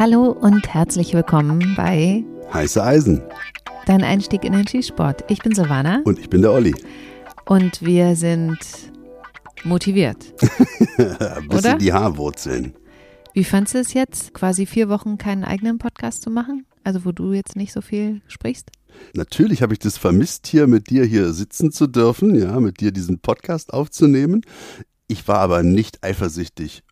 Hallo und herzlich willkommen bei Heiße Eisen. Dein Einstieg in den Skisport. Ich bin Silvana Und ich bin der Olli. und wir sind motiviert. Bis in die Haarwurzeln. Wie fandest du es jetzt, quasi vier Wochen keinen eigenen Podcast zu machen? Also wo du jetzt nicht so viel sprichst? Natürlich habe ich das vermisst, hier mit dir hier sitzen zu dürfen, ja, mit dir diesen Podcast aufzunehmen. Ich war aber nicht eifersüchtig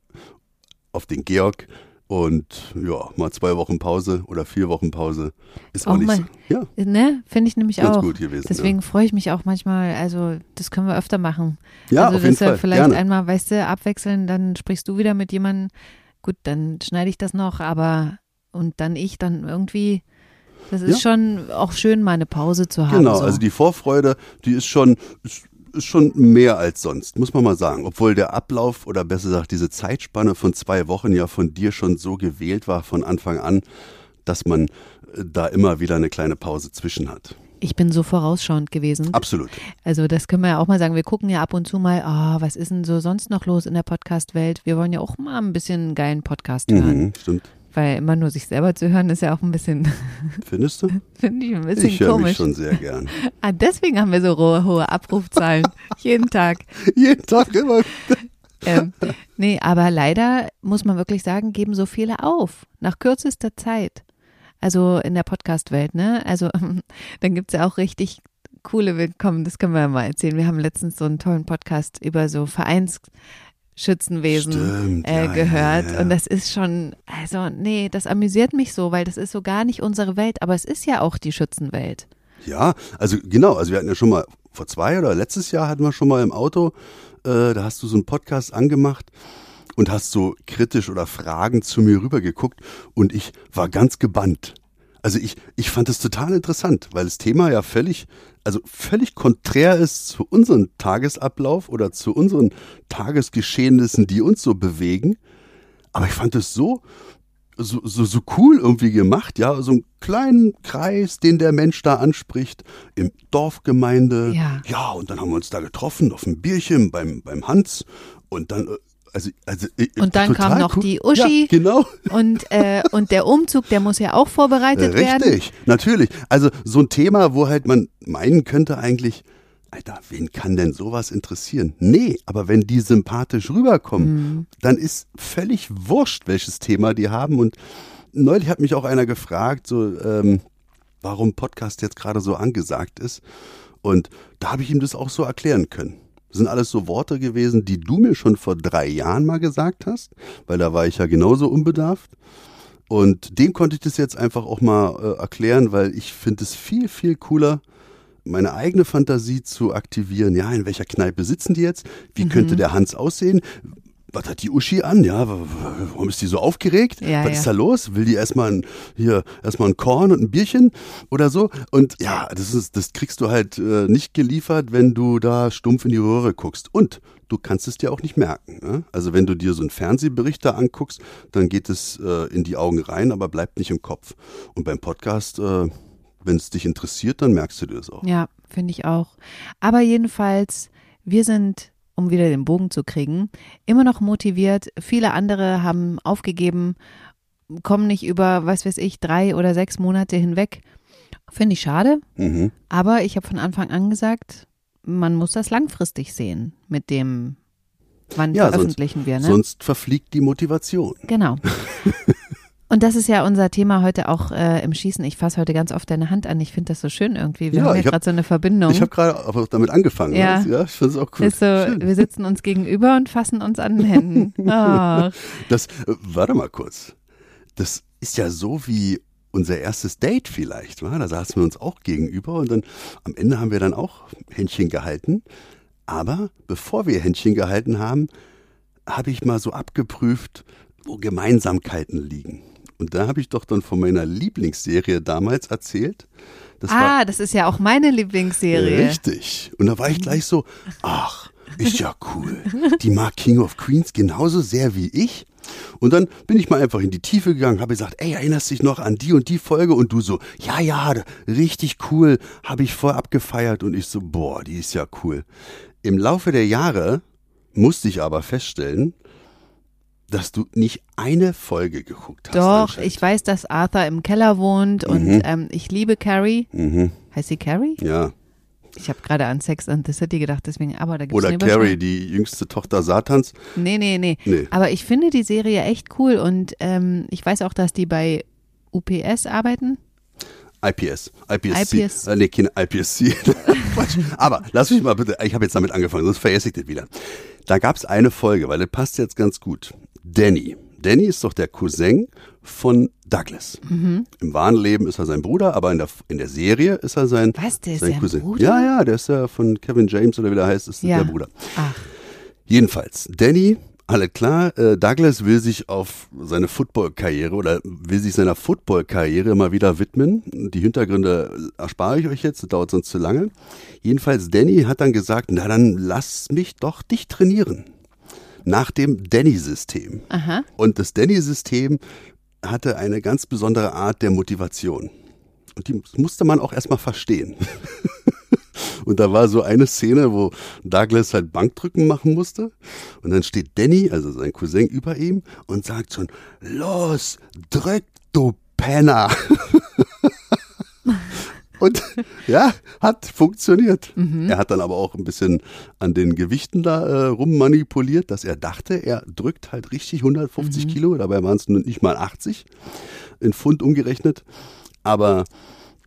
auf den Georg und ja, mal zwei Wochen Pause oder vier Wochen Pause ist auch, Auch nicht mal- so. Ja, Ne, finde ich nämlich ganz auch. gut gewesen. Deswegen freue ich mich auch manchmal, also das können wir öfter machen. ja, ja also auf jeden Fall. vielleicht Gerne. einmal, weißt du, abwechseln, dann sprichst du wieder mit jemandem, gut, dann schneide ich das noch, aber und dann ich, dann irgendwie, das ist Ja. schon auch schön, mal eine Pause zu haben. Genau, so. also die Vorfreude, die ist schon, ist, ist schon mehr als sonst, muss man mal sagen. Obwohl der Ablauf oder besser gesagt diese Zeitspanne von zwei Wochen ja von dir schon so gewählt war von Anfang an, dass man äh, da immer wieder eine kleine Pause zwischen hat. ich bin so vorausschauend gewesen. Absolut. Also das können wir ja auch mal sagen. Wir gucken ja ab und zu mal, ah, was ist denn so sonst noch los in der Podcast-Welt? Wir wollen ja auch mal ein bisschen einen geilen Podcast hören. Mhm, stimmt. Weil immer nur sich selber zu hören, ist ja auch ein bisschen, Findest du? finde ich ein bisschen Ich komisch. schon sehr gern. Ah, deswegen haben wir so hohe, hohe Abrufzahlen. Jeden Tag. Jeden Tag immer. Ähm, nee, aber leider muss man wirklich sagen, geben so viele auf. Nach kürzester Zeit. Also in der Podcast-Welt, ne? Also dann gibt's ja auch richtig coole Willkommen, das können wir ja mal erzählen. Wir haben letztens so einen tollen Podcast über so Vereinsschützenwesen Stimmt, äh, ja, gehört. ja, ja. Und das ist schon, also nee, das amüsiert mich so, weil das ist so gar nicht unsere Welt, aber es ist ja auch die Schützenwelt. Ja, also genau, also wir hatten ja schon mal, vor zwei oder letztes Jahr hatten wir schon mal im Auto, äh, da hast du so einen Podcast angemacht und hast so kritisch oder Fragen zu mir rübergeguckt und ich war ganz gebannt. Also ich, ich fand es total interessant, weil das Thema ja völlig, also völlig konträr ist zu unserem Tagesablauf oder zu unseren Tagesgeschehnissen, die uns so bewegen. Aber ich fand es so, so, so, so cool irgendwie gemacht, ja, so einen kleinen Kreis, den der Mensch da anspricht, im Dorfgemeinde. Ja. ja, und dann haben wir uns da getroffen auf ein Bierchen beim, beim Hans und dann, äh, also, also äh, Und dann kam noch cool. die Uschi. Ja, genau. Und, äh, und der Umzug, der muss ja auch vorbereitet werden. Richtig, natürlich. Also so ein Thema, wo halt man meinen könnte eigentlich, Alter, wen kann denn sowas interessieren? Nee, aber wenn die sympathisch rüberkommen, Mhm. dann ist völlig wurscht, welches Thema die haben. Und neulich hat mich auch einer gefragt, so, ähm, warum Podcast jetzt gerade so angesagt ist. Und da habe ich ihm das auch so erklären können. Das sind alles so Worte gewesen, die du mir schon vor drei Jahren mal gesagt hast, weil da war ich ja genauso unbedarft. Und dem konnte ich das jetzt einfach auch mal äh, erklären, weil ich finde es viel, viel cooler, meine eigene Fantasie zu aktivieren. Ja, in welcher Kneipe sitzen die jetzt? Wie Mhm. könnte der Hans aussehen? Was hat die Uschi an? Ja, wa- wa- warum ist die so aufgeregt? Ja, Was ja. ist da los? Will die erstmal ein, hier erstmal ein Korn und ein Bierchen oder so? Und ja, das ist, das kriegst du halt äh, nicht geliefert, wenn du da stumpf in die Röhre guckst. Und du kannst es dir auch nicht merken. Ne? Also wenn du dir so einen Fernsehbericht da anguckst, dann geht es äh, in die Augen rein, aber bleibt nicht im Kopf. Und beim Podcast, äh, wenn es dich interessiert, dann merkst du dir das auch. Ja, finde ich auch. Aber jedenfalls, wir sind, um wieder den Bogen zu kriegen, immer noch motiviert. Viele andere haben aufgegeben, kommen nicht über, was weiß ich, drei oder sechs Monate hinweg. Finde ich schade. Mhm. Aber ich habe von Anfang an gesagt, man muss das langfristig sehen mit dem, wann Ja, sonst- veröffentlichen wir. Ne? Sonst verfliegt die Motivation. Genau. Und das ist ja unser Thema heute auch äh, im Schießen. Ich fasse heute ganz oft deine Hand an. Ich finde das so schön irgendwie. Wir Ja, haben ja gerade so eine Verbindung. Ich habe gerade auch damit angefangen. Ja. ja ich finde es auch cool. so, wir sitzen uns gegenüber und fassen uns an den Händen. Ach, Das, äh, warte mal kurz. Das ist ja so wie unser erstes Date vielleicht. Wa? Da saßen wir uns auch gegenüber und dann am Ende haben wir dann auch Händchen gehalten. Aber bevor wir Händchen gehalten haben, habe ich mal so abgeprüft, wo Gemeinsamkeiten liegen. Und da habe ich doch dann von meiner Lieblingsserie damals erzählt. Das ah, das ist ja auch meine Lieblingsserie. Richtig. Und da war ich gleich so, ach, ist ja cool. Die mag King of Queens genauso sehr wie ich. Und dann bin ich mal einfach in die Tiefe gegangen, habe gesagt, ey, erinnerst dich noch an die und die Folge? Und du so, ja, ja, richtig cool, habe ich voll abgefeiert. Und ich so, boah, die ist ja cool. Im Laufe der Jahre musste ich aber feststellen, dass du nicht eine Folge geguckt hast. Doch, ich weiß, dass Arthur im Keller wohnt und Mhm. ähm, ich liebe Carrie. Mhm. Heißt sie Carrie? Ja. Ich habe gerade an Sex and the City gedacht, deswegen, aber da gibt es Oder Carrie, die jüngste Tochter Satans. Nee, nee, nee, Nee. Aber ich finde die Serie echt cool und ähm, ich weiß auch, dass die bei UPS arbeiten. IPS. IPSC. IPS. Äh, nee, keine IPSC. Aber lass mich mal bitte, ich habe jetzt damit angefangen, sonst vergesse ich das wieder. Da gab es eine Folge, weil das passt jetzt ganz gut. Danny. Danny ist doch der Cousin von Douglas. Mhm. Im wahren Leben ist er sein Bruder, aber in der, in der Serie ist er sein, Was, der ist sein sein Cousin. Bruder? Ja, ja, der ist ja von Kevin James oder wie der heißt, ist Ja. der Bruder. Ach, Jedenfalls, Danny, alle klar, äh, Douglas will sich auf seine Football-Karriere oder will sich seiner Football-Karriere mal wieder widmen. Die Hintergründe erspare ich euch jetzt, das dauert sonst zu lange. Jedenfalls, Danny hat dann gesagt, na dann lass mich doch dich trainieren. Nach dem Danny-System. aha. Und das Danny-System hatte eine ganz besondere Art der Motivation. Und die musste man auch erstmal verstehen. Und da war so eine Szene, wo Douglas halt Bankdrücken machen musste. Und dann steht Danny, also sein Cousin, über ihm und sagt schon, los, drück, du Penner. Und ja, hat funktioniert. Er hat dann aber auch ein bisschen an den Gewichten da äh, rummanipuliert, dass er dachte, er drückt halt richtig 150 Kilo, dabei waren es nicht mal 80 in Pfund umgerechnet. Aber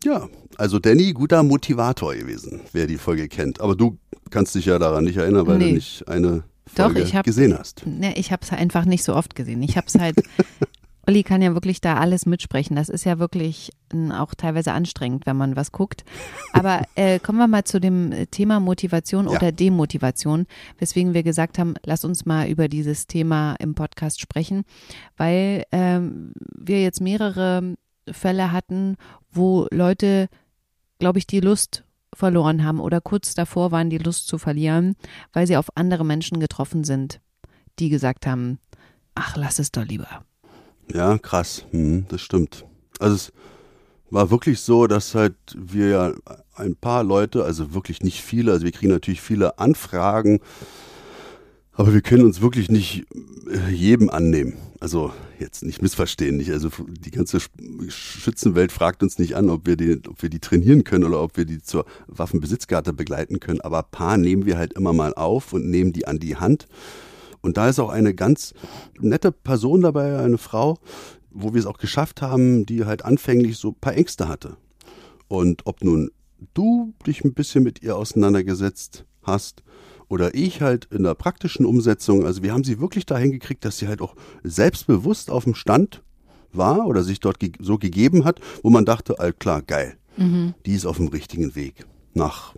ja, also Danny, guter Motivator gewesen, wer die Folge kennt. Aber du kannst dich ja daran nicht erinnern, weil Nee. du nicht eine Doch, Folge ich hab- gesehen hast. Ne, ich habe es einfach nicht so oft gesehen. Ich habe es halt. Olli kann ja wirklich da alles mitsprechen. Das ist ja wirklich ähm, auch teilweise anstrengend, wenn man was guckt. Aber äh, kommen wir mal zu dem Thema Motivation Ja. oder Demotivation, weswegen wir gesagt haben, lass uns mal über dieses Thema im Podcast sprechen, weil ähm, wir jetzt mehrere Fälle hatten, wo Leute, glaube ich, die Lust verloren haben oder kurz davor waren, die Lust zu verlieren, weil sie auf andere Menschen getroffen sind, die gesagt haben, ach, lass es doch lieber. Ja, krass, hm, das stimmt. Also es war wirklich so, dass halt wir ja ein paar Leute, also wirklich nicht viele, also wir kriegen natürlich viele Anfragen, aber wir können uns wirklich nicht äh, jedem annehmen. Also jetzt nicht missverstehen, nicht. Also die ganze Sch- Schützenwelt fragt uns nicht an, ob wir die, ob wir die trainieren können oder ob wir die zur Waffenbesitzkarte begleiten können. Aber ein paar nehmen wir halt immer mal auf und nehmen die an die Hand. Und da ist auch eine ganz nette Person dabei, eine Frau, wo wir es auch geschafft haben, die halt anfänglich so ein paar Ängste hatte. Und ob nun du dich ein bisschen mit ihr auseinandergesetzt hast oder ich halt in der praktischen Umsetzung, also wir haben sie wirklich dahin gekriegt, dass sie halt auch selbstbewusst auf dem Stand war oder sich dort ge so gegeben hat, wo man dachte, all klar, geil, die ist auf dem richtigen Weg. Nach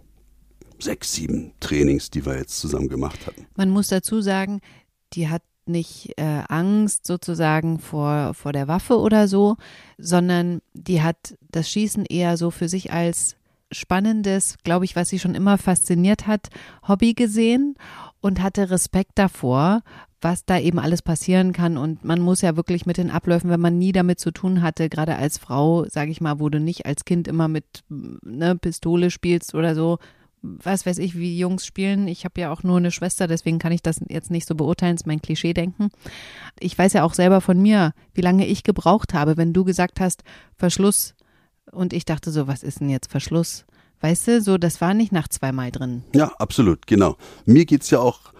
sechs, sieben Trainings, die wir jetzt zusammen gemacht hatten. Man muss dazu sagen, die hat nicht äh, Angst sozusagen vor, vor der Waffe oder so, sondern die hat das Schießen eher so für sich als spannendes, glaube ich, was sie schon immer fasziniert hat, Hobby gesehen und hatte Respekt davor, was da eben alles passieren kann. Und man muss ja wirklich mit den Abläufen, wenn man nie damit zu tun hatte, gerade als Frau, sage ich mal, wo du nicht als Kind immer mit ne, Pistole spielst oder so, was weiß ich, wie Jungs spielen. Ich habe ja auch nur eine Schwester, deswegen kann ich das jetzt nicht so beurteilen, ist mein Klischee-Denken. Ich weiß ja auch selber von mir, wie lange ich gebraucht habe, wenn du gesagt hast, Verschluss. Und ich dachte so, was ist denn jetzt Verschluss? Weißt du, so, das war nicht nach zweimal drin. Ja, absolut, genau. Mir geht's ja auch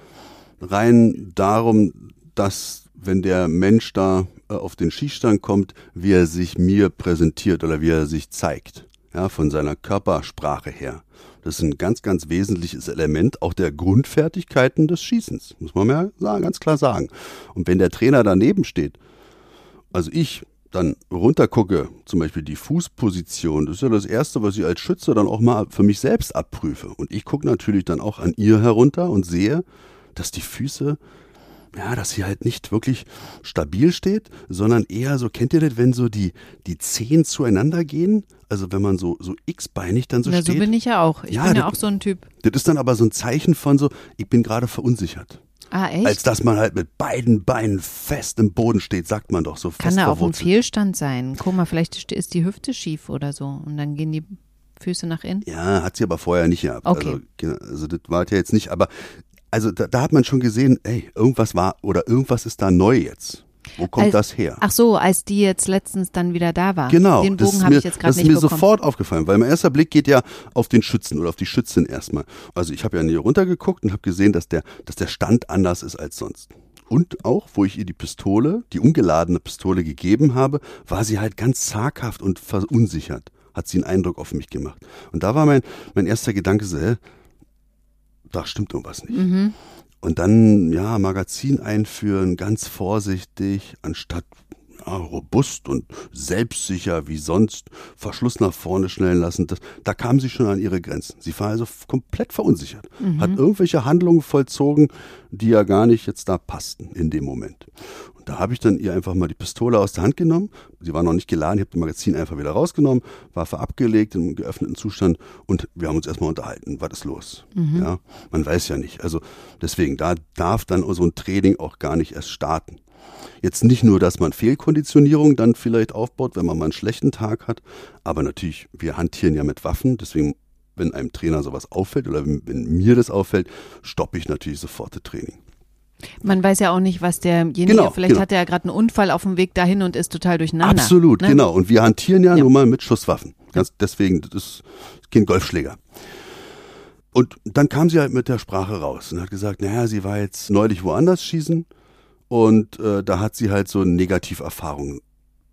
rein darum, dass wenn der Mensch da äh, auf den Schießstand kommt, wie er sich mir präsentiert oder wie er sich zeigt, ja, von seiner Körpersprache her. Das ist ein ganz, ganz wesentliches Element auch der Grundfertigkeiten des Schießens, muss man ja ganz klar sagen. Und wenn der Trainer daneben steht, also ich dann runtergucke, zum Beispiel die Fußposition, das ist ja das Erste, was ich als Schütze dann auch mal für mich selbst abprüfe. Und ich gucke natürlich dann auch an ihr herunter und sehe, dass die Füße, ja, dass sie halt nicht wirklich stabil steht, sondern eher so, kennt ihr das, wenn so die, die Zehen zueinander gehen? Also wenn man so, so x-beinig dann so Na, so steht. bin ich ja auch. Ich Ja, bin ja das- auch so ein Typ. das ist dann aber so ein Zeichen von so, ich bin gerade verunsichert. Ah, echt? Als dass man halt mit beiden Beinen fest im Boden steht, sagt man doch so fest Kann da auch ein. Fehlstand sein. Guck mal, vielleicht st- ist die Hüfte schief oder so und dann gehen die Füße nach innen. Ja, hat sie aber vorher nicht gehabt. Okay. Also, also das war ja jetzt nicht, aber also da, da hat man schon gesehen, ey, irgendwas war oder irgendwas ist da neu jetzt. Wo kommt Als- das her? Ach so, als die jetzt letztens dann wieder da war. Genau, Den das Bogen ist habe mir, ich jetzt das gerade ist nicht mir bekommen. sofort aufgefallen, weil mein erster Blick geht ja auf den Schützen oder auf die Schützen erstmal. Also ich habe ja hier runtergeguckt und habe gesehen, dass der, dass der Stand anders ist als sonst. Und auch, wo ich ihr die Pistole, die ungeladene Pistole gegeben habe, war sie halt ganz zaghaft und verunsichert. Hat sie einen Eindruck auf mich gemacht. Und da war mein, mein erster Gedanke so, hä, da stimmt irgendwas nicht. Mhm. Und dann, ja, Magazin einführen, ganz vorsichtig, anstatt ja, robust und selbstsicher wie sonst, Verschluss nach vorne schnellen lassen. Das, da kam sie schon an ihre Grenzen. Sie war also komplett verunsichert, hat irgendwelche Handlungen vollzogen, die ja gar nicht jetzt da passten in dem Moment. Da habe ich dann ihr einfach mal die Pistole aus der Hand genommen. Sie war noch nicht geladen, ich habe das Magazin einfach wieder rausgenommen, Waffe abgelegt im geöffneten Zustand und wir haben uns erstmal unterhalten. Was ist los? Ja, man weiß ja nicht. Also deswegen, da darf dann so ein Training auch gar nicht erst starten. Jetzt nicht nur, dass man Fehlkonditionierung dann vielleicht aufbaut, wenn man mal einen schlechten Tag hat, aber natürlich, wir hantieren ja mit Waffen, deswegen, wenn einem Trainer sowas auffällt oder wenn mir das auffällt, stoppe ich natürlich sofort das Training. Man weiß ja auch nicht, was derjenige, Genau, vielleicht genau. hat er ja gerade einen Unfall auf dem Weg dahin und ist total durcheinander. Absolut, ne? genau. Und wir hantieren ja, Ja. nun mal mit Schusswaffen. Ganz deswegen, das ist kein Golfschläger. Und dann kam sie halt mit der Sprache raus und hat gesagt, naja, sie war jetzt neulich woanders schießen und äh, da hat sie halt so Negativerfahrungen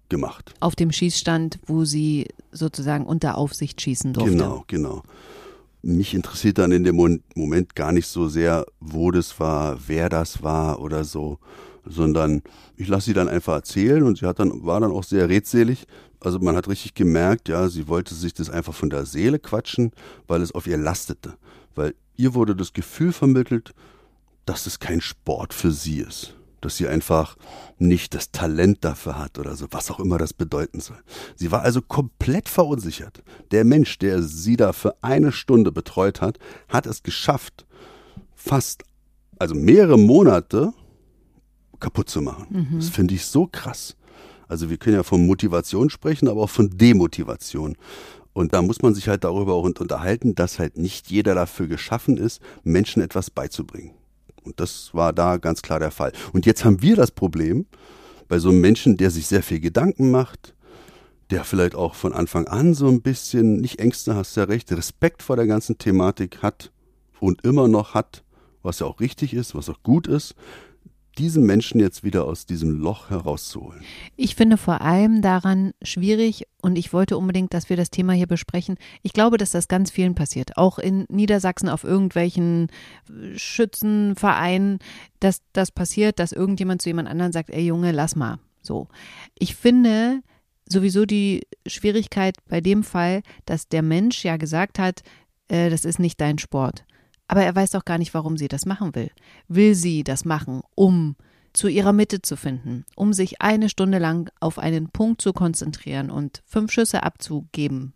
gemacht. Auf dem Schießstand, wo sie sozusagen unter Aufsicht schießen durfte. Genau, genau. Mich interessiert dann in dem Moment gar nicht so sehr, wo das war, wer das war oder so, sondern ich lasse sie dann einfach erzählen und sie hat dann, war dann auch sehr redselig. Also man hat richtig gemerkt, ja, sie wollte sich das einfach von der Seele quatschen, weil es auf ihr lastete. Weil ihr wurde das Gefühl vermittelt, dass es kein Sport für sie ist. Dass sie einfach nicht das Talent dafür hat oder so, was auch immer das bedeuten soll. Sie war also komplett verunsichert. Der Mensch, der sie da für eine Stunde betreut hat, hat es geschafft, fast, also mehrere Monate kaputt zu machen. Das finde ich so krass. Also wir können ja von Motivation sprechen, aber auch von Demotivation. Und da muss man sich halt darüber auch unterhalten, dass halt nicht jeder dafür geschaffen ist, Menschen etwas beizubringen. Und das war da ganz klar der Fall. Und jetzt haben wir das Problem bei so einem Menschen, der sich sehr viel Gedanken macht, der vielleicht auch von Anfang an so ein bisschen, nicht Ängste, hast ja recht, Respekt vor der ganzen Thematik hat und immer noch hat, was ja auch richtig ist, was auch gut ist, diesen Menschen jetzt wieder aus diesem Loch herauszuholen. Ich finde vor allem daran schwierig und ich wollte unbedingt, dass wir das Thema hier besprechen. Ich glaube, dass das ganz vielen passiert, auch in Niedersachsen auf irgendwelchen äh, Schützenvereinen, dass das passiert, dass irgendjemand zu jemand anderen sagt, ey Junge, lass mal. So. Ich finde sowieso die Schwierigkeit bei dem Fall, dass der Mensch ja gesagt hat, äh, das ist nicht dein Sport. Aber er weiß doch gar nicht, warum sie das machen will. Will sie das machen, um zu ihrer Mitte zu finden, um sich eine Stunde lang auf einen Punkt zu konzentrieren und fünf Schüsse abzugeben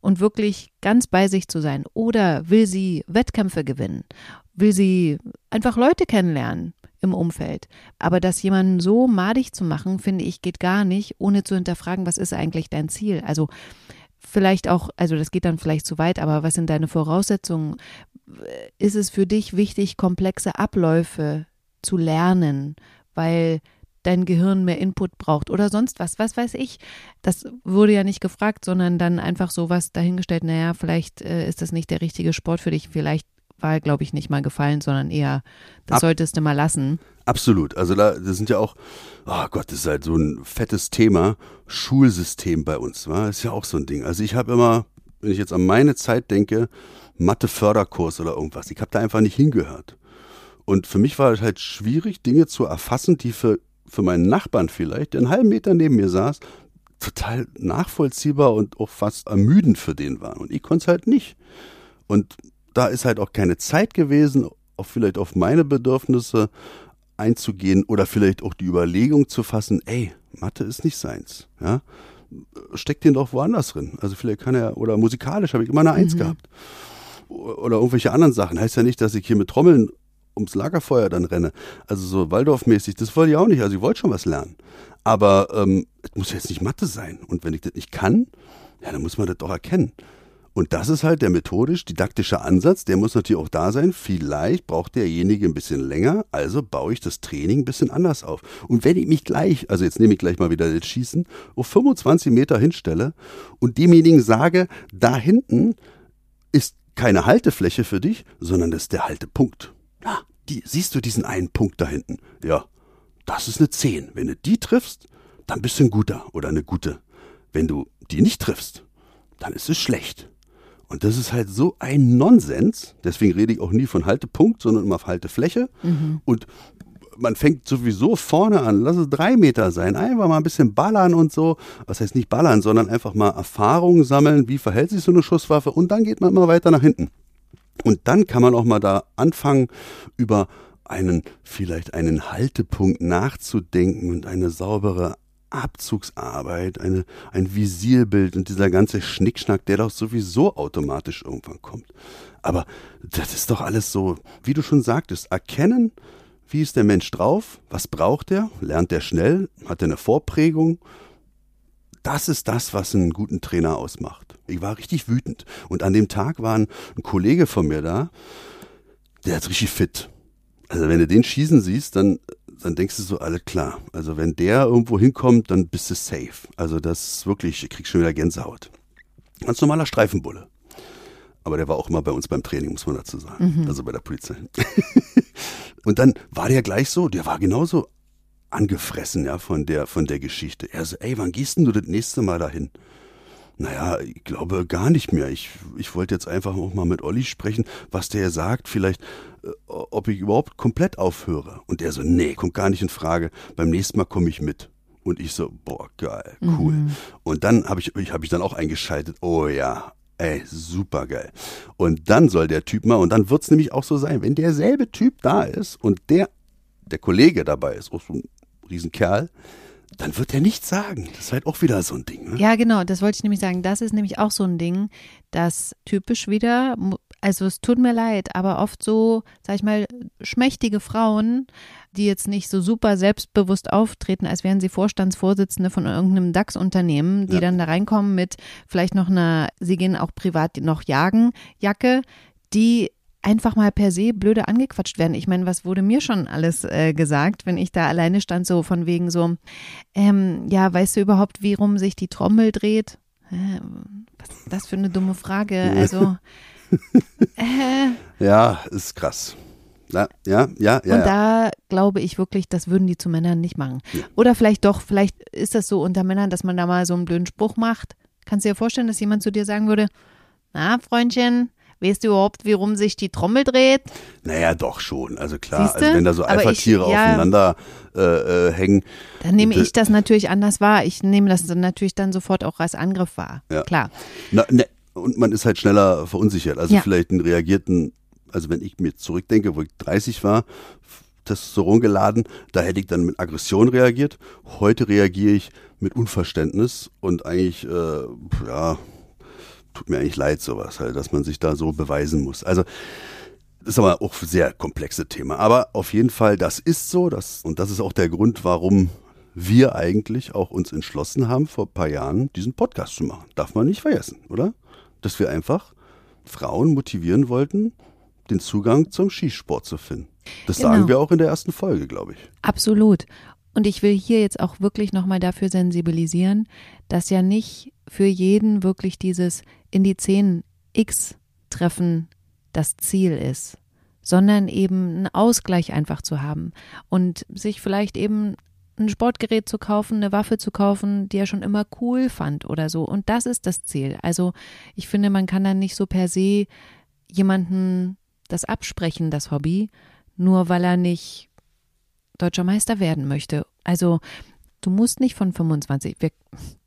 und wirklich ganz bei sich zu sein? Oder will sie Wettkämpfe gewinnen? Will sie einfach Leute kennenlernen im Umfeld? Aber das jemanden so madig zu machen, finde ich, geht gar nicht, ohne zu hinterfragen, was ist eigentlich dein Ziel? Also vielleicht auch, also das geht dann vielleicht zu weit, aber was sind deine Voraussetzungen? Ist es für dich wichtig, komplexe Abläufe zu lernen, weil dein Gehirn mehr Input braucht oder sonst was, was weiß ich. Das wurde ja nicht gefragt, sondern dann einfach sowas dahingestellt, naja, vielleicht äh, ist das nicht der richtige Sport für dich, vielleicht war, glaube ich, nicht mal gefallen, sondern eher, das Ab- solltest du mal lassen. Absolut. Also da das sind ja auch, oh Gott, das ist halt so ein fettes Thema, Schulsystem bei uns, wa? ist ja auch so ein Ding. Also ich habe immer, wenn ich jetzt an meine Zeit denke, Mathe-Förderkurs oder irgendwas. Ich habe da einfach nicht hingehört. Und für mich war es halt schwierig, Dinge zu erfassen, die für, für meinen Nachbarn vielleicht, der einen halben Meter neben mir saß, total nachvollziehbar und auch fast ermüdend für den waren. Und ich konnte es halt nicht. Und da ist halt auch keine Zeit gewesen, auch vielleicht auf meine Bedürfnisse einzugehen oder vielleicht auch die Überlegung zu fassen, ey, Mathe ist nicht seins, ja. Steckt den doch woanders drin. Also vielleicht kann er, oder musikalisch habe ich immer eine Eins gehabt. Oder irgendwelche anderen Sachen. Heißt ja nicht, dass ich hier mit Trommeln ums Lagerfeuer dann renne. Also so Waldorfmäßig, das wollte ich auch nicht. Also ich wollte schon was lernen. Aber ähm, es muss jetzt nicht Mathe sein. Und wenn ich das nicht kann, ja, dann muss man das doch erkennen. Und das ist halt der methodisch-didaktische Ansatz, der muss natürlich auch da sein. Vielleicht braucht derjenige ein bisschen länger, also baue ich das Training ein bisschen anders auf. Und wenn ich mich gleich, also jetzt nehme ich gleich mal wieder das Schießen, auf 25 Meter hinstelle und demjenigen sage, da hinten ist keine Haltefläche für dich, sondern das ist der Haltepunkt. Ja, die, siehst du diesen einen Punkt da hinten? Ja, das ist eine 10. Wenn du die triffst, dann bist du ein guter oder eine gute. Wenn du die nicht triffst, dann ist es schlecht. Und das ist halt so ein Nonsens. Deswegen rede ich auch nie von Haltepunkt, sondern immer auf Haltefläche. Mhm. Und man fängt sowieso vorne an, lass es drei Meter sein, einfach mal ein bisschen ballern und so. Was heißt nicht ballern, sondern einfach mal Erfahrungen sammeln, wie verhält sich so eine Schusswaffe und dann geht man immer weiter nach hinten. Und dann kann man auch mal da anfangen, über einen, vielleicht einen Haltepunkt nachzudenken und eine saubere Abzugsarbeit, eine, ein Visierbild und dieser ganze Schnickschnack, der doch sowieso automatisch irgendwann kommt. Aber das ist doch alles so, wie du schon sagtest, erkennen, wie ist der Mensch drauf, was braucht er, lernt er schnell, hat er eine Vorprägung. Das ist das, was einen guten Trainer ausmacht. Ich war richtig wütend. Und an dem Tag war ein, ein Kollege von mir da, der ist richtig fit. Also wenn du den schießen siehst, dann dann denkst du so, alles klar. Also wenn der irgendwo hinkommt, dann bist du safe. Also das ist wirklich, ich krieg schon wieder Gänsehaut. Ganz normaler Streifenbulle. Aber der war auch immer bei uns beim Training, muss man dazu sagen. Mhm. Also bei der Polizei. und dann war der gleich so, der war genauso angefressen, ja, von der, von der Geschichte. Er so, ey, wann gehst denn du das nächste Mal dahin? Naja, ich glaube gar nicht mehr. Ich, ich wollte jetzt einfach auch mal mit Olli sprechen, was der sagt. Vielleicht äh, ob ich überhaupt komplett aufhöre. Und der so, nee, kommt gar nicht in Frage. Beim nächsten Mal komme ich mit. Und ich so, boah, geil, cool. Mhm. Und dann habe ich, ich habe ich dann auch eingeschaltet. Oh ja, ey, super geil. Und dann soll der Typ mal, und dann wird es nämlich auch so sein, wenn derselbe Typ da ist und der, der Kollege dabei ist, auch so ein Riesenkerl, dann wird er nichts sagen. Das ist halt auch wieder so ein Ding. Ne? Ja, genau, das wollte ich nämlich sagen. Das ist nämlich auch so ein Ding, das typisch wieder, also es tut mir leid, aber oft so, sag ich mal, schmächtige Frauen, die jetzt nicht so super selbstbewusst auftreten, als wären sie Vorstandsvorsitzende von irgendeinem DAX-Unternehmen, die ja. dann da reinkommen mit vielleicht noch einer, sie gehen auch privat noch jagen, Jacke, die einfach mal per se blöde angequatscht werden. Ich meine, was wurde mir schon alles äh, gesagt, wenn ich da alleine stand, so von wegen so, ähm, ja, weißt du überhaupt, wie rum sich die Trommel dreht? Was ist das für eine dumme Frage? Also, äh, ja, ist krass. Ja, ja, ja, ja. Und da glaube ich wirklich, das würden die zu Männern nicht machen. Ja. Oder vielleicht doch, vielleicht ist das so unter Männern, dass man da mal so einen blöden Spruch macht. Kannst du dir vorstellen, dass jemand zu dir sagen würde, na, Freundchen, Weißt du überhaupt, wie rum sich die Trommel dreht? Naja, doch schon. Also klar, also wenn da so Alpha-Tiere ja, aufeinander äh, äh, hängen. Dann nehme ich das natürlich anders wahr. Ich nehme das dann natürlich dann sofort auch als Angriff wahr. Ja. Klar. Na, ne, und man ist halt schneller verunsichert. Also ja. vielleicht einen reagierten, also wenn ich mir zurückdenke, wo ich 30 war, Testosteron geladen, da hätte ich dann mit Aggression reagiert. Heute reagiere ich mit Unverständnis und eigentlich, äh, ja, tut mir eigentlich leid, sowas, halt, dass man sich da so beweisen muss. Also, das ist aber auch ein sehr komplexe Thema. Aber auf jeden Fall, das ist so, das, und das ist auch der Grund, warum wir eigentlich auch uns entschlossen haben, vor ein paar Jahren diesen Podcast zu machen. Darf man nicht vergessen, oder? Dass wir einfach Frauen motivieren wollten, den Zugang zum Skisport zu finden. Das genau. sagen wir auch in der ersten Folge, glaube ich. Absolut. Und ich will hier jetzt auch wirklich nochmal dafür sensibilisieren, dass ja nicht für jeden wirklich dieses in die 10 X treffen das Ziel ist, sondern eben einen Ausgleich einfach zu haben und sich vielleicht eben ein Sportgerät zu kaufen, eine Waffe zu kaufen, die er schon immer cool fand oder so. Und das ist das Ziel. Also ich finde, man kann dann nicht so per se jemanden das absprechen, das Hobby, nur weil er nicht deutscher Meister werden möchte. Also du musst nicht von 25, wir,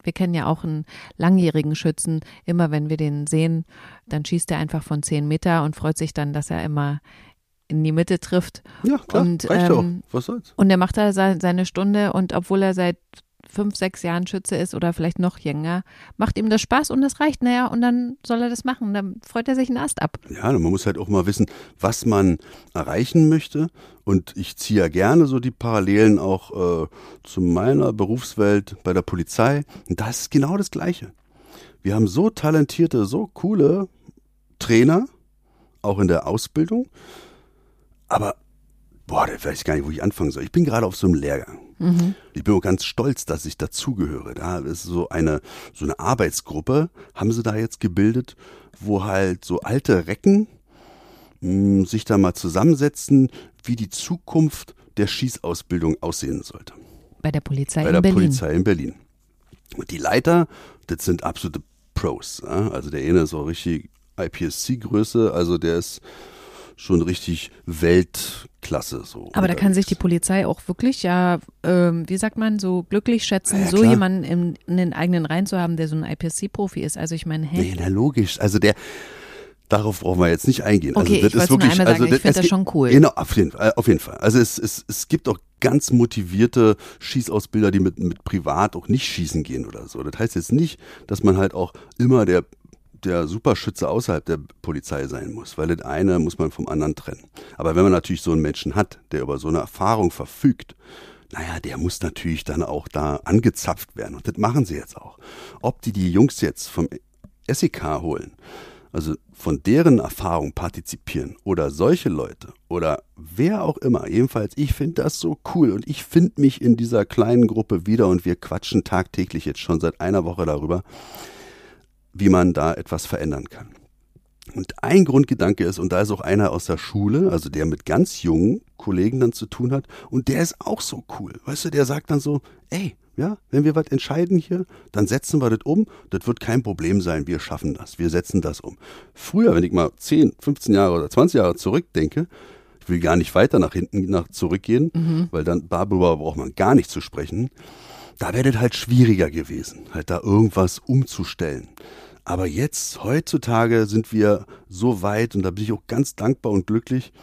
wir kennen ja auch einen langjährigen Schützen, immer wenn wir den sehen, dann schießt er einfach von 10 Meter und freut sich dann, dass er immer in die Mitte trifft. Ja, klar, und, reicht ähm, auch. Was soll's? Und er macht da seine Stunde und obwohl er seit fünf, sechs Jahren Schütze ist oder vielleicht noch jünger, macht ihm das Spaß und das reicht. Naja, und dann soll er das machen. Dann freut er sich einen Ast ab. Ja, man muss halt auch mal wissen, was man erreichen möchte. Und ich ziehe ja gerne so die Parallelen auch äh, zu meiner Berufswelt bei der Polizei. Und da ist genau das Gleiche. Wir haben so talentierte, so coole Trainer, auch in der Ausbildung. Aber, boah, da weiß ich gar nicht, wo ich anfangen soll. Ich bin gerade auf so einem Lehrgang. Mhm. Ich bin auch ganz stolz, dass ich dazugehöre. Da ist so eine, so eine Arbeitsgruppe, haben sie da jetzt gebildet, wo halt so alte Recken mh, hm, sich da mal zusammensetzen, wie die Zukunft der Schießausbildung aussehen sollte. Bei der Polizei Bei in der Berlin. Polizei in Berlin. Und die Leiter, das sind absolute Pros. Also der eine ist auch richtig IPSC-Größe, also der ist schon richtig Weltklasse. So Aber da kann sich die. Polizei auch wirklich ja, ähm, wie sagt man, so glücklich schätzen, Ja, so jemanden in, in den eigenen Reihen zu haben, der so ein IPSC-Profi ist. Also ich meine, hey, Nee, na logisch. Also der, darauf brauchen wir jetzt nicht eingehen. Okay, also ich wollte nur einmal sagen, ich es finde das schon cool. Genau, auf jeden Fall. Auf jeden Fall. Also es, es, es gibt auch ganz motivierte Schießausbilder, die mit, mit privat auch nicht schießen gehen oder so. Das heißt jetzt nicht, dass man halt auch immer der der Superschütze außerhalb der Polizei sein muss, weil das eine muss man vom anderen trennen. Aber wenn man natürlich so einen Menschen hat, der über so eine Erfahrung verfügt, naja, der muss natürlich dann auch da angezapft werden. Und das machen sie jetzt auch. Ob die die Jungs jetzt vom SEK holen, also von deren Erfahrung partizipieren oder solche Leute oder wer auch immer. Jedenfalls, ich finde das so cool und ich finde mich in dieser kleinen Gruppe wieder und wir quatschen tagtäglich jetzt schon seit einer Woche darüber, wie man da etwas verändern kann. Und ein Grundgedanke ist, und da ist auch einer aus der Schule, also der mit ganz jungen Kollegen dann zu tun hat, und der ist auch so cool. Weißt du, der sagt dann so, ey, ja, wenn wir was entscheiden hier, dann setzen wir das um. Das wird kein Problem sein. Wir schaffen das. Wir setzen das um. Früher, wenn ich mal 10, 15 Jahre oder 20 Jahre zurückdenke, ich will gar nicht weiter nach hinten nach zurückgehen, weil dann darüber braucht man gar nicht zu sprechen. Da wäre das halt schwieriger gewesen, halt da irgendwas umzustellen. Aber jetzt, heutzutage, sind wir so weit und da bin ich auch ganz dankbar und glücklich,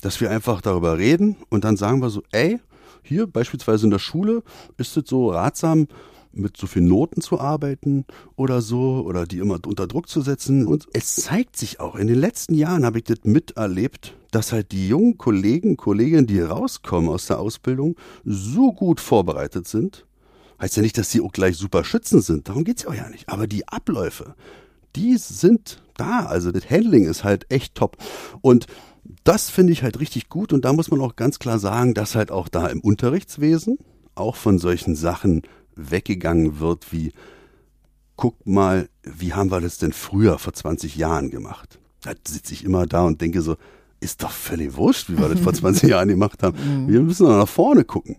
dass wir einfach darüber reden und dann sagen wir so, ey, hier beispielsweise in der Schule ist es so ratsam, mit so vielen Noten zu arbeiten oder so oder die immer unter Druck zu setzen. Und es zeigt sich auch, in den letzten Jahren habe ich das miterlebt, dass halt die jungen Kollegen, Kolleginnen, die rauskommen aus der Ausbildung, so gut vorbereitet sind. Heißt ja nicht, dass sie auch gleich super Schützen sind, darum geht's ja auch ja nicht. Aber die Abläufe, die sind da. Also das Handling ist halt echt top. Und das finde ich halt richtig gut. Und da muss man auch ganz klar sagen, dass halt auch da im Unterrichtswesen auch von solchen Sachen weggegangen wird, wie guck mal, wie haben wir das denn früher vor 20 Jahren gemacht? Da sitze ich immer da und denke so, ist doch völlig wurscht, wie wir das vor 20 Jahren gemacht haben. Wir müssen doch nach vorne gucken.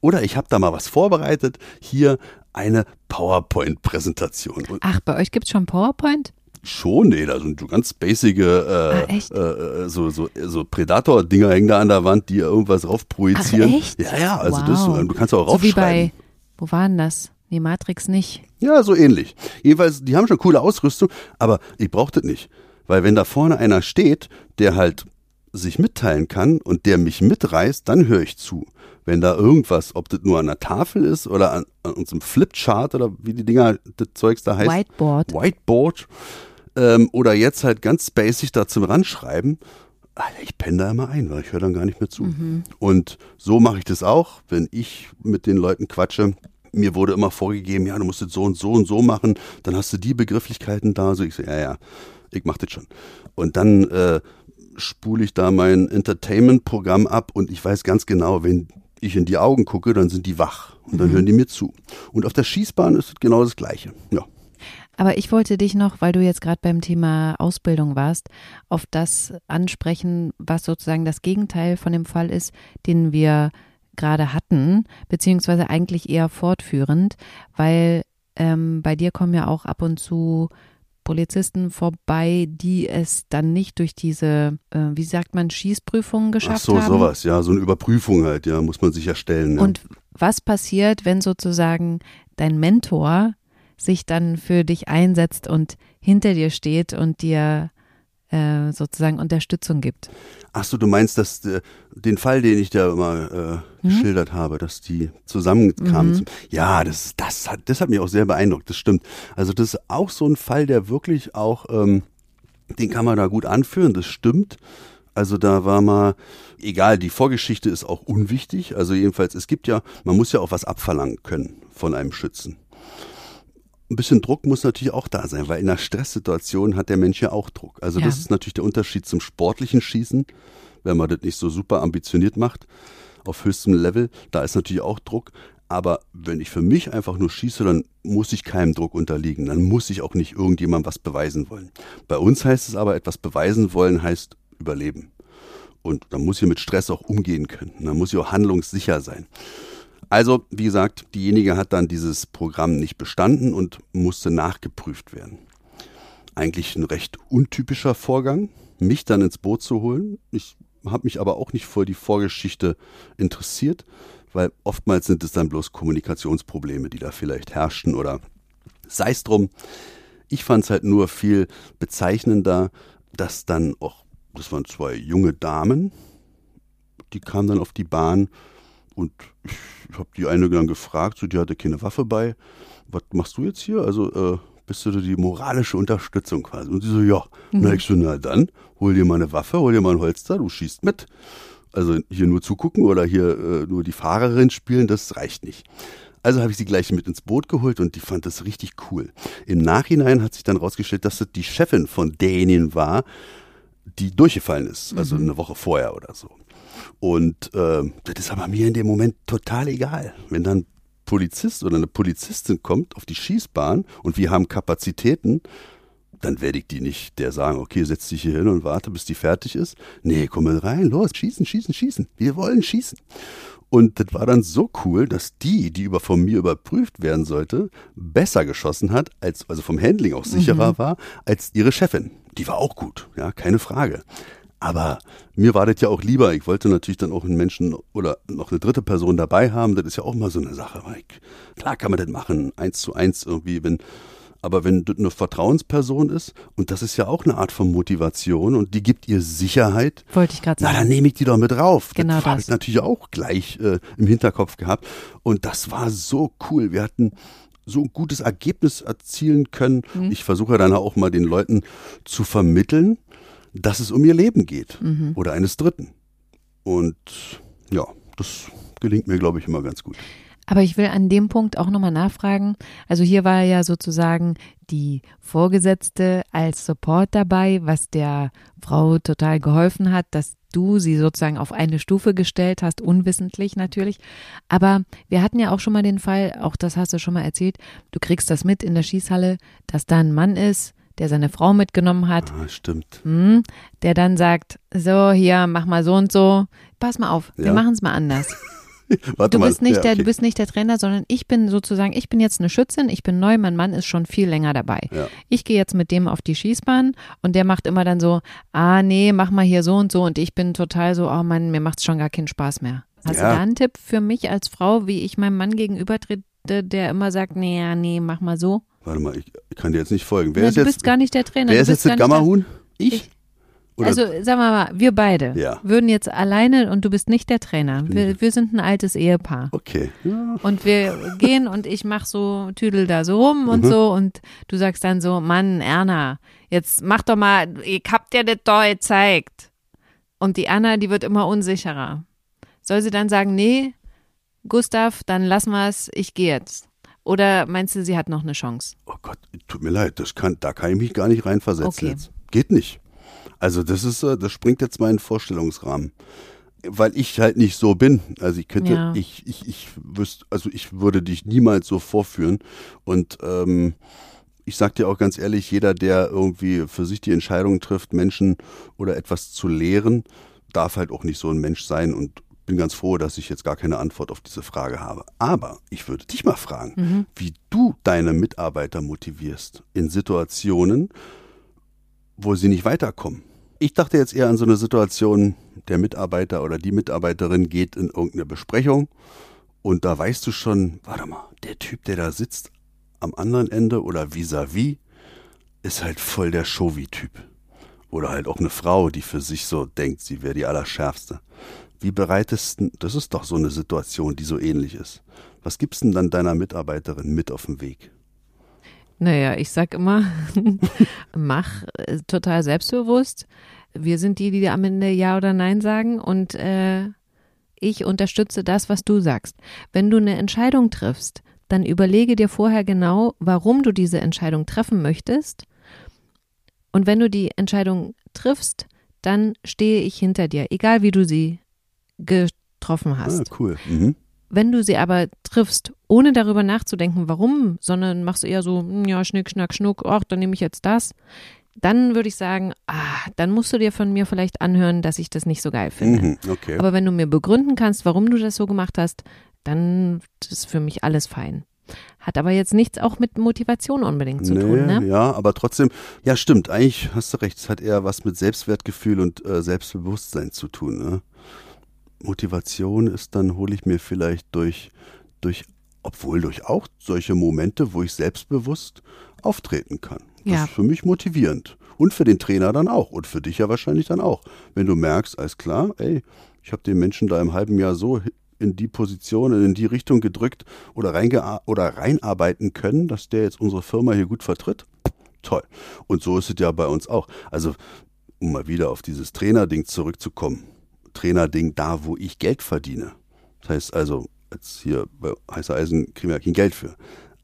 Oder ich habe da mal was vorbereitet. Hier eine PowerPoint-Präsentation. Ach, bei euch gibt's schon PowerPoint? Schon, nee, da sind so ganz basic äh, Ah, echt? äh, so, so, so Predator-Dinger hängen da an der Wand, die irgendwas rauf projizieren. Ach, echt? Ja, ja, also Wow. das, du kannst auch So wie raufschreiben. bei, wo war denn das? Nee, Matrix nicht. Ja, so ähnlich. Jedenfalls, die haben schon coole Ausrüstung, aber ich brauche das nicht. Weil wenn da vorne einer steht, der halt sich mitteilen kann und der mich mitreißt, dann höre ich zu. Wenn da irgendwas, ob das nur an der Tafel ist oder an, an unserem Flipchart oder wie die Dinger, das Zeugs da heißt. Whiteboard. Whiteboard. Ähm, oder jetzt halt ganz basic da zum Ranschreiben. Alter, ich penne da immer ein, weil ich höre dann gar nicht mehr zu. Und so mache ich das auch, wenn ich mit den Leuten quatsche. Mir wurde immer vorgegeben, ja, du musst das so und so und so machen, dann hast du die Begrifflichkeiten da. So ich so, ja, ja, ich mach das schon. Und dann äh, spule ich da mein Entertainment-Programm ab und ich weiß ganz genau, wenn ich in die Augen gucke, dann sind die wach und dann hören die mir zu. Und auf der Schießbahn ist es genau das Gleiche. Ja. Aber ich wollte dich noch, weil du jetzt gerade beim Thema Ausbildung warst, auf das ansprechen, was sozusagen das Gegenteil von dem Fall ist, den wir gerade hatten, beziehungsweise eigentlich eher fortführend, weil ähm, bei dir kommen ja auch ab und zu Polizisten vorbei, die es dann nicht durch diese, äh, wie sagt man, Schießprüfungen Ach geschafft so, haben. sowas, ja, so eine Überprüfung halt, ja, muss man sich erstellen. Ja. Und was passiert, wenn sozusagen dein Mentor sich dann für dich einsetzt und hinter dir steht und dir äh, sozusagen Unterstützung gibt? Ach so, du meinst, dass äh, den Fall, den ich da immer äh, geschildert habe, dass die zusammenkamen. zum- Ja, das, das, hat, das hat mich auch sehr beeindruckt, das stimmt. Also das ist auch so ein Fall, der wirklich auch, ähm, den kann man da gut anführen, das stimmt. Also da war mal, egal, die Vorgeschichte ist auch unwichtig. Also jedenfalls, es gibt ja, man muss ja auch was abverlangen können von einem Schützen. Ein bisschen Druck muss natürlich auch da sein, weil in einer Stresssituation hat der Mensch ja auch Druck. Also Ja. das ist natürlich der Unterschied zum sportlichen Schießen, wenn man das nicht so super ambitioniert macht, auf höchstem Level, da ist natürlich auch Druck. Aber wenn ich für mich einfach nur schieße, dann muss ich keinem Druck unterliegen. Dann muss ich auch nicht irgendjemandem was beweisen wollen. Bei uns heißt es aber, etwas beweisen wollen heißt überleben. Und dann muss ich mit Stress auch umgehen können. Dann muss ich auch handlungssicher sein. Also, wie gesagt, diejenige hat dann dieses Programm nicht bestanden und musste nachgeprüft werden. Eigentlich ein recht untypischer Vorgang, mich dann ins Boot zu holen. Ich habe mich aber auch nicht vor die Vorgeschichte interessiert, weil oftmals sind es dann bloß Kommunikationsprobleme, die da vielleicht herrschten oder sei es drum. Ich fand es halt nur viel bezeichnender, dass dann auch, das waren zwei junge Damen, die kamen dann auf die Bahn und ich habe die eine dann gefragt, so, die hatte keine Waffe bei. Was machst du jetzt hier? Also äh, bist du die moralische Unterstützung quasi? Und sie so, ja. Na, ich so, na dann, hol dir mal eine Waffe, hol dir mal ein Holster, du schießt mit. Also hier nur zugucken oder hier äh, nur die Fahrerin spielen, das reicht nicht. Also habe ich sie gleich mit ins Boot geholt und die fand das richtig cool. Im Nachhinein hat sich dann rausgestellt, dass das die Chefin von derjenigen war, die durchgefallen ist, also eine Woche vorher oder so. Und äh, das ist aber mir in dem Moment total egal. Wenn dann ein Polizist oder eine Polizistin kommt auf die Schießbahn und wir haben Kapazitäten, dann werde ich die nicht der sagen, okay, setz dich hier hin und warte, bis die fertig ist. Nee, komm mal rein, los, schießen, schießen, schießen. Wir wollen schießen. Und das war dann so cool, dass die, die über von mir überprüft werden sollte, besser geschossen hat, als, also vom Handling auch sicherer war, als ihre Chefin. Die war auch gut, ja, keine Frage. Aber mir war das ja auch lieber. Ich wollte natürlich dann auch einen Menschen oder noch eine dritte Person dabei haben. Das ist ja auch mal so eine Sache. klar kann man das machen, eins zu eins irgendwie, wenn, aber wenn das eine Vertrauensperson ist, und das ist ja auch eine Art von Motivation und die gibt ihr Sicherheit, Wollte ich gerade na, sagen. dann nehme ich die doch mit drauf. Genau das habe das. ich natürlich auch gleich äh, im Hinterkopf gehabt. Und das war so cool. Wir hatten so ein gutes Ergebnis erzielen können. Mhm. Ich versuche dann auch mal den Leuten zu vermitteln, dass es um ihr Leben geht. Mhm. Oder eines Dritten. Und ja, das gelingt mir, glaube ich, immer ganz gut. Aber ich will an dem Punkt auch nochmal nachfragen. Also hier war ja sozusagen die Vorgesetzte als Support dabei, was der Frau total geholfen hat, dass du sie sozusagen auf eine Stufe gestellt hast, unwissentlich natürlich. Aber wir hatten ja auch schon mal den Fall, auch das hast du schon mal erzählt, du kriegst das mit in der Schießhalle, dass da ein Mann ist, der seine Frau mitgenommen hat, Ah, stimmt. hm, der dann sagt, so hier, mach mal so und so. Pass mal auf, wir Ja. machen es mal anders. Warte Du mal. bist nicht ja, der, okay. du bist nicht der Trainer, sondern ich bin sozusagen, ich bin jetzt eine Schützin, ich bin neu, mein Mann ist schon viel länger dabei. Ja. Ich gehe jetzt mit dem auf die Schießbahn und der macht immer dann so, ah nee, mach mal hier so und so und ich bin total so, oh Mann, mir macht's schon gar keinen Spaß mehr. Hast Ja. du da einen Tipp für mich als Frau, wie ich meinem Mann gegenüber trete, der immer sagt, nee, nee, mach mal so? Warte mal, ich, ich kann dir jetzt nicht folgen. Wer Na, ist du jetzt, bist gar nicht der Trainer. wer ist jetzt das der- Gammahuhn? Ich? Ich. Oder- Also sagen wir mal, wir beide Ja. würden jetzt alleine und du bist nicht der Trainer. Wir, wir sind ein altes Ehepaar. Okay. Ja. Und wir gehen und ich mach so, tüdel da so rum und Mhm. so und du sagst dann so, Mann, Erna, jetzt mach doch mal, ich hab dir das doch gezeigt. Und die Anna, die wird immer unsicherer. Soll sie dann sagen, nee, Gustav, dann lassen wir's, ich gehe jetzt. Oder meinst du, sie hat noch eine Chance? Oh Gott, tut mir leid, das kann, da kann ich mich gar nicht reinversetzen Okay. jetzt. Geht nicht. Also das ist, äh, das springt jetzt meinen Vorstellungsrahmen. Weil ich halt nicht so bin. Also ich könnte, Ja. ich, ich, ich wüsste, also ich würde dich niemals so vorführen. Und ähm, ich sag dir auch ganz ehrlich, jeder, der irgendwie für sich die Entscheidung trifft, Menschen oder etwas zu lehren, darf halt auch nicht so ein Mensch sein und bin ganz froh, dass ich jetzt gar keine Antwort auf diese Frage habe. Aber ich würde dich mal fragen, wie du deine Mitarbeiter motivierst in Situationen, wo sie nicht weiterkommen. Ich dachte jetzt eher an so eine Situation, der Mitarbeiter oder die Mitarbeiterin geht in irgendeine Besprechung und da weißt du schon, warte mal, der Typ, der da sitzt am anderen Ende oder vis-à-vis, ist halt voll der Showy-Typ. Oder halt auch eine Frau, die für sich so denkt, sie wäre die Allerschärfste. Wie bereitest du, das ist doch so eine Situation, die so ähnlich ist. Was gibst du denn dann deiner Mitarbeiterin mit auf den Weg? Naja, ich sag immer, mach äh, total selbstbewusst. Wir sind die, die am Ende Ja oder Nein sagen und äh, ich unterstütze das, was du sagst. Wenn du eine Entscheidung triffst, dann überlege dir vorher genau, warum du diese Entscheidung treffen möchtest. Und wenn du die Entscheidung triffst, dann stehe ich hinter dir, egal wie du sie getroffen hast. Ah, cool. Mhm. Wenn du sie aber triffst, ohne darüber nachzudenken, warum, sondern machst du eher so, hm, ja, schnick, schnack, schnuck, ach, dann nehme ich jetzt das, dann würde ich sagen, ah, dann musst du dir von mir vielleicht anhören, dass ich das nicht so geil finde. Mhm, okay. Aber wenn du mir begründen kannst, warum du das so gemacht hast, dann ist für mich alles fein. Hat aber jetzt nichts auch mit Motivation unbedingt zu nee, tun, ne? Ja, aber trotzdem, ja stimmt, eigentlich hast du recht, es hat eher was mit Selbstwertgefühl und äh, Selbstbewusstsein zu tun. Ne? Motivation ist dann, hole ich mir vielleicht durch, durch, obwohl durch auch solche Momente, wo ich selbstbewusst auftreten kann. Das Ja. ist für mich motivierend. Und für den Trainer dann auch. Und für dich ja wahrscheinlich dann auch. Wenn du merkst, alles klar, ey, ich habe den Menschen da im halben Jahr so in die Position, in die Richtung gedrückt oder, oder reinarbeiten können, dass der jetzt unsere Firma hier gut vertritt. Toll. Und so ist es ja bei uns auch. Also, um mal wieder auf dieses Trainerding zurückzukommen. Trainerding da, wo ich Geld verdiene. Das heißt also, jetzt hier bei Heißer Eisen kriegen wir ja kein Geld für.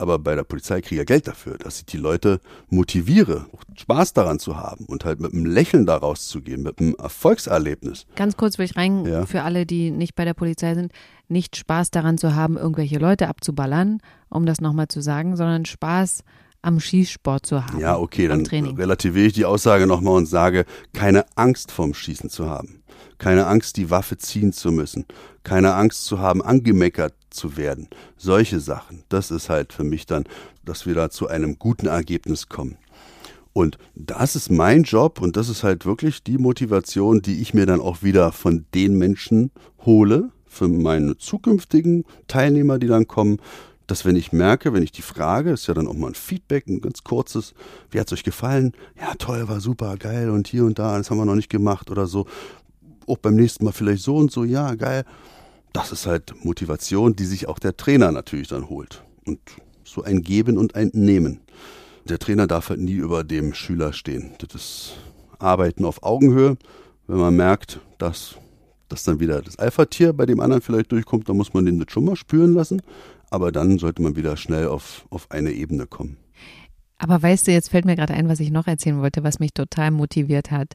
Aber bei der Polizei kriege ich ja Geld dafür, dass ich die Leute motiviere, Spaß daran zu haben und halt mit einem Lächeln da rauszugehen, mit einem Erfolgserlebnis. Ganz kurz will ich rein, Ja. für alle, die nicht bei der Polizei sind, nicht Spaß daran zu haben, irgendwelche Leute abzuballern, um das nochmal zu sagen, sondern Spaß am Schießsport zu haben. Ja, okay, dann relativiere ich die Aussage nochmal und sage, keine Angst vorm Schießen zu haben. Keine Angst, die Waffe ziehen zu müssen. Keine Angst zu haben, angemeckert zu werden. Solche Sachen. Das ist halt für mich dann, dass wir da zu einem guten Ergebnis kommen. Und das ist mein Job und das ist halt wirklich die Motivation, die ich mir dann auch wieder von den Menschen hole, für meine zukünftigen Teilnehmer, die dann kommen, dass wenn ich merke, wenn ich die frage, ist ja dann auch mal ein Feedback, ein ganz kurzes, wie hat's euch gefallen? Ja, toll, war super, geil und hier und da, das haben wir noch nicht gemacht oder so. Auch beim nächsten Mal vielleicht so und so, ja, geil. Das ist halt Motivation, die sich auch der Trainer natürlich dann holt. Und so ein Geben und ein Nehmen. Der Trainer darf halt nie über dem Schüler stehen. Das ist Arbeiten auf Augenhöhe. Wenn man merkt, dass, dass dann wieder das Alpha-Tier bei dem anderen vielleicht durchkommt, dann muss man den das schon mal spüren lassen. Aber dann sollte man wieder schnell auf, auf eine Ebene kommen. Aber weißt du, jetzt fällt mir gerade ein, was ich noch erzählen wollte, was mich total motiviert hat,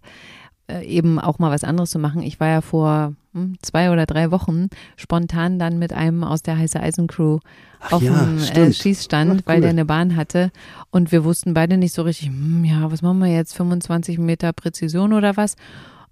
äh, eben auch mal was anderes zu machen. Ich war ja vor hm, zwei oder drei Wochen spontan dann mit einem aus der Heiße Eisen Crew auf ja, dem äh. Schießstand, Ach, weil cool. der eine Bahn hatte und wir wussten beide nicht so richtig, hm, ja, was machen wir jetzt, 25 Meter Präzision oder was?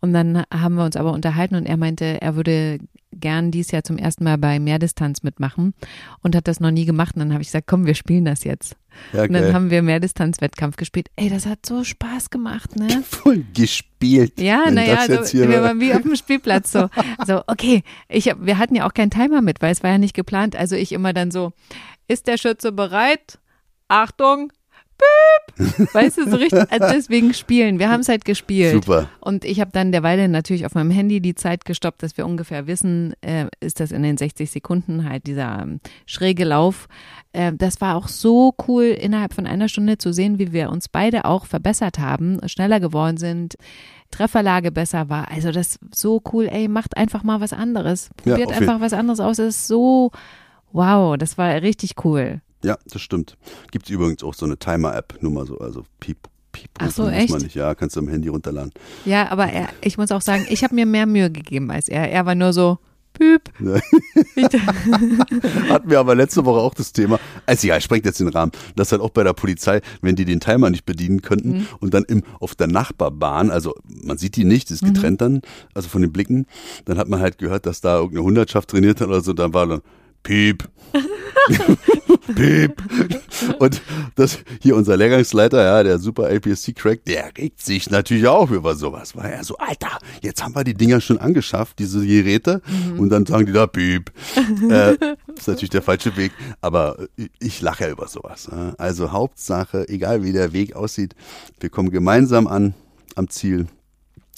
Und dann haben wir uns aber unterhalten und er meinte, er würde gern dies Jahr zum ersten Mal bei Mehrdistanz mitmachen und hat das noch nie gemacht. Und dann habe ich gesagt, komm, wir spielen das jetzt. Ja, Und dann haben wir Mehrdistanzwettkampf gespielt. Ey, das hat so Spaß gemacht, ne? Voll gespielt. Ja, naja, so, wir war. waren wie auf dem Spielplatz so. Also, okay, ich hab, wir hatten ja auch keinen Timer mit, weil es war ja nicht geplant. Also ich immer dann so, ist der Schütze bereit? Achtung, Piep! Weißt du, so richtig, also deswegen spielen. Wir haben es halt gespielt. Super. Und ich habe dann derweil natürlich auf meinem Handy die Zeit gestoppt, dass wir ungefähr wissen, äh, ist das in den 60 Sekunden halt dieser ähm, schräge Lauf. Äh, das war auch so cool, innerhalb von einer Stunde zu sehen, wie wir uns beide auch verbessert haben, schneller geworden sind. Trefferlage besser war. Also das ist so cool, ey, macht einfach mal was anderes. Ja, Probiert jeden- einfach was anderes aus. Das ist so, wow, das war richtig cool. Ja, das stimmt. Gibt übrigens auch so eine Timer-App, nur mal so, also Piep, Piep. Ach so, muss echt? man nicht. Ja, kannst du am Handy runterladen. Ja, aber er, ich muss auch sagen, ich habe mir mehr Mühe gegeben als er. Er war nur so, Püp. Hatten wir aber letzte Woche auch das Thema. Also ja, ich sprengt jetzt den Rahmen. Das halt auch bei der Polizei, wenn die den Timer nicht bedienen könnten Mhm. und dann im, auf der Nachbarbahn, also man sieht die nicht, ist Mhm. getrennt dann, also von den Blicken, dann hat man halt gehört, dass da irgendeine Hundertschaft trainiert hat oder so, dann war dann Piep. Piep. Und das hier unser Lehrgangsleiter, ja, der super APS-C-Crack, der regt sich natürlich auch über sowas. War er so, Alter, jetzt haben wir die Dinger schon angeschafft, diese Geräte, und dann sagen die da Piep. äh, ist natürlich der falsche Weg, aber ich lache ja über sowas. ja. Also Hauptsache, egal wie der Weg aussieht, wir kommen gemeinsam an am Ziel.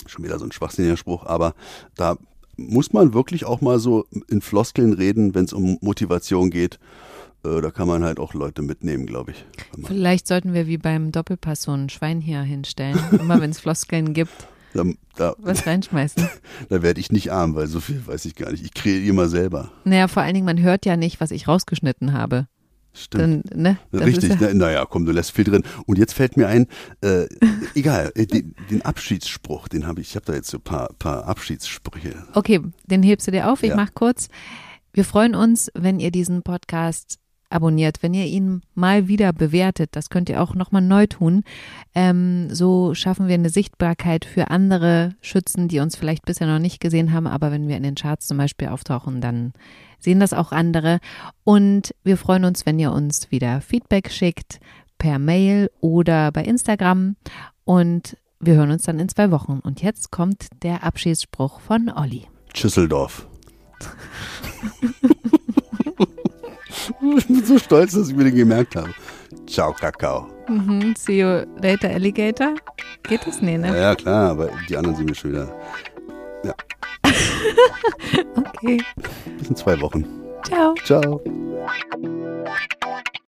Schon wieder so ein schwachsinniger Spruch, aber da muss man wirklich auch mal so in Floskeln reden, wenn es um Motivation geht. Äh, da kann man halt auch Leute mitnehmen, glaube ich. Vielleicht sollten wir wie beim Doppelpass so ein Schwein hier hinstellen. Immer wenn es Floskeln gibt, Da, da, was reinschmeißen. da werde ich nicht arm, weil so viel weiß ich gar nicht. Ich kreiere immer selber. Naja, vor allen Dingen, man hört ja nicht, was ich rausgeschnitten habe. Stimmt. Dann, ne? Das Richtig, ja- na, naja, komm, du lässt viel drin. Und jetzt fällt mir ein, äh, egal, äh, den, den Abschiedsspruch, den habe ich, ich habe da jetzt so ein paar, paar Abschiedssprüche. Okay, den hebst du dir auf. Ich Ja. mach kurz. Wir freuen uns, wenn ihr diesen Podcast abonniert, wenn ihr ihn mal wieder bewertet. Das könnt ihr auch nochmal neu tun. Ähm, so schaffen wir eine Sichtbarkeit für andere Schützen, die uns vielleicht bisher noch nicht gesehen haben. Aber wenn wir in den Charts zum Beispiel auftauchen, dann sehen das auch andere. Und wir freuen uns, wenn ihr uns wieder Feedback schickt per Mail oder bei Instagram. Und wir hören uns dann in zwei Wochen. Und jetzt kommt der Abschiedsspruch von Olli. Schüsseldorf. ich bin so stolz, dass ich mir den gemerkt habe. Ciao, Kakao. Mhm, see you later, Alligator. Geht das? Nee, Ja, ne? ja, klar, aber die anderen sind mir schon wieder. okay. Bis in zwei Wochen. Ciao. Ciao.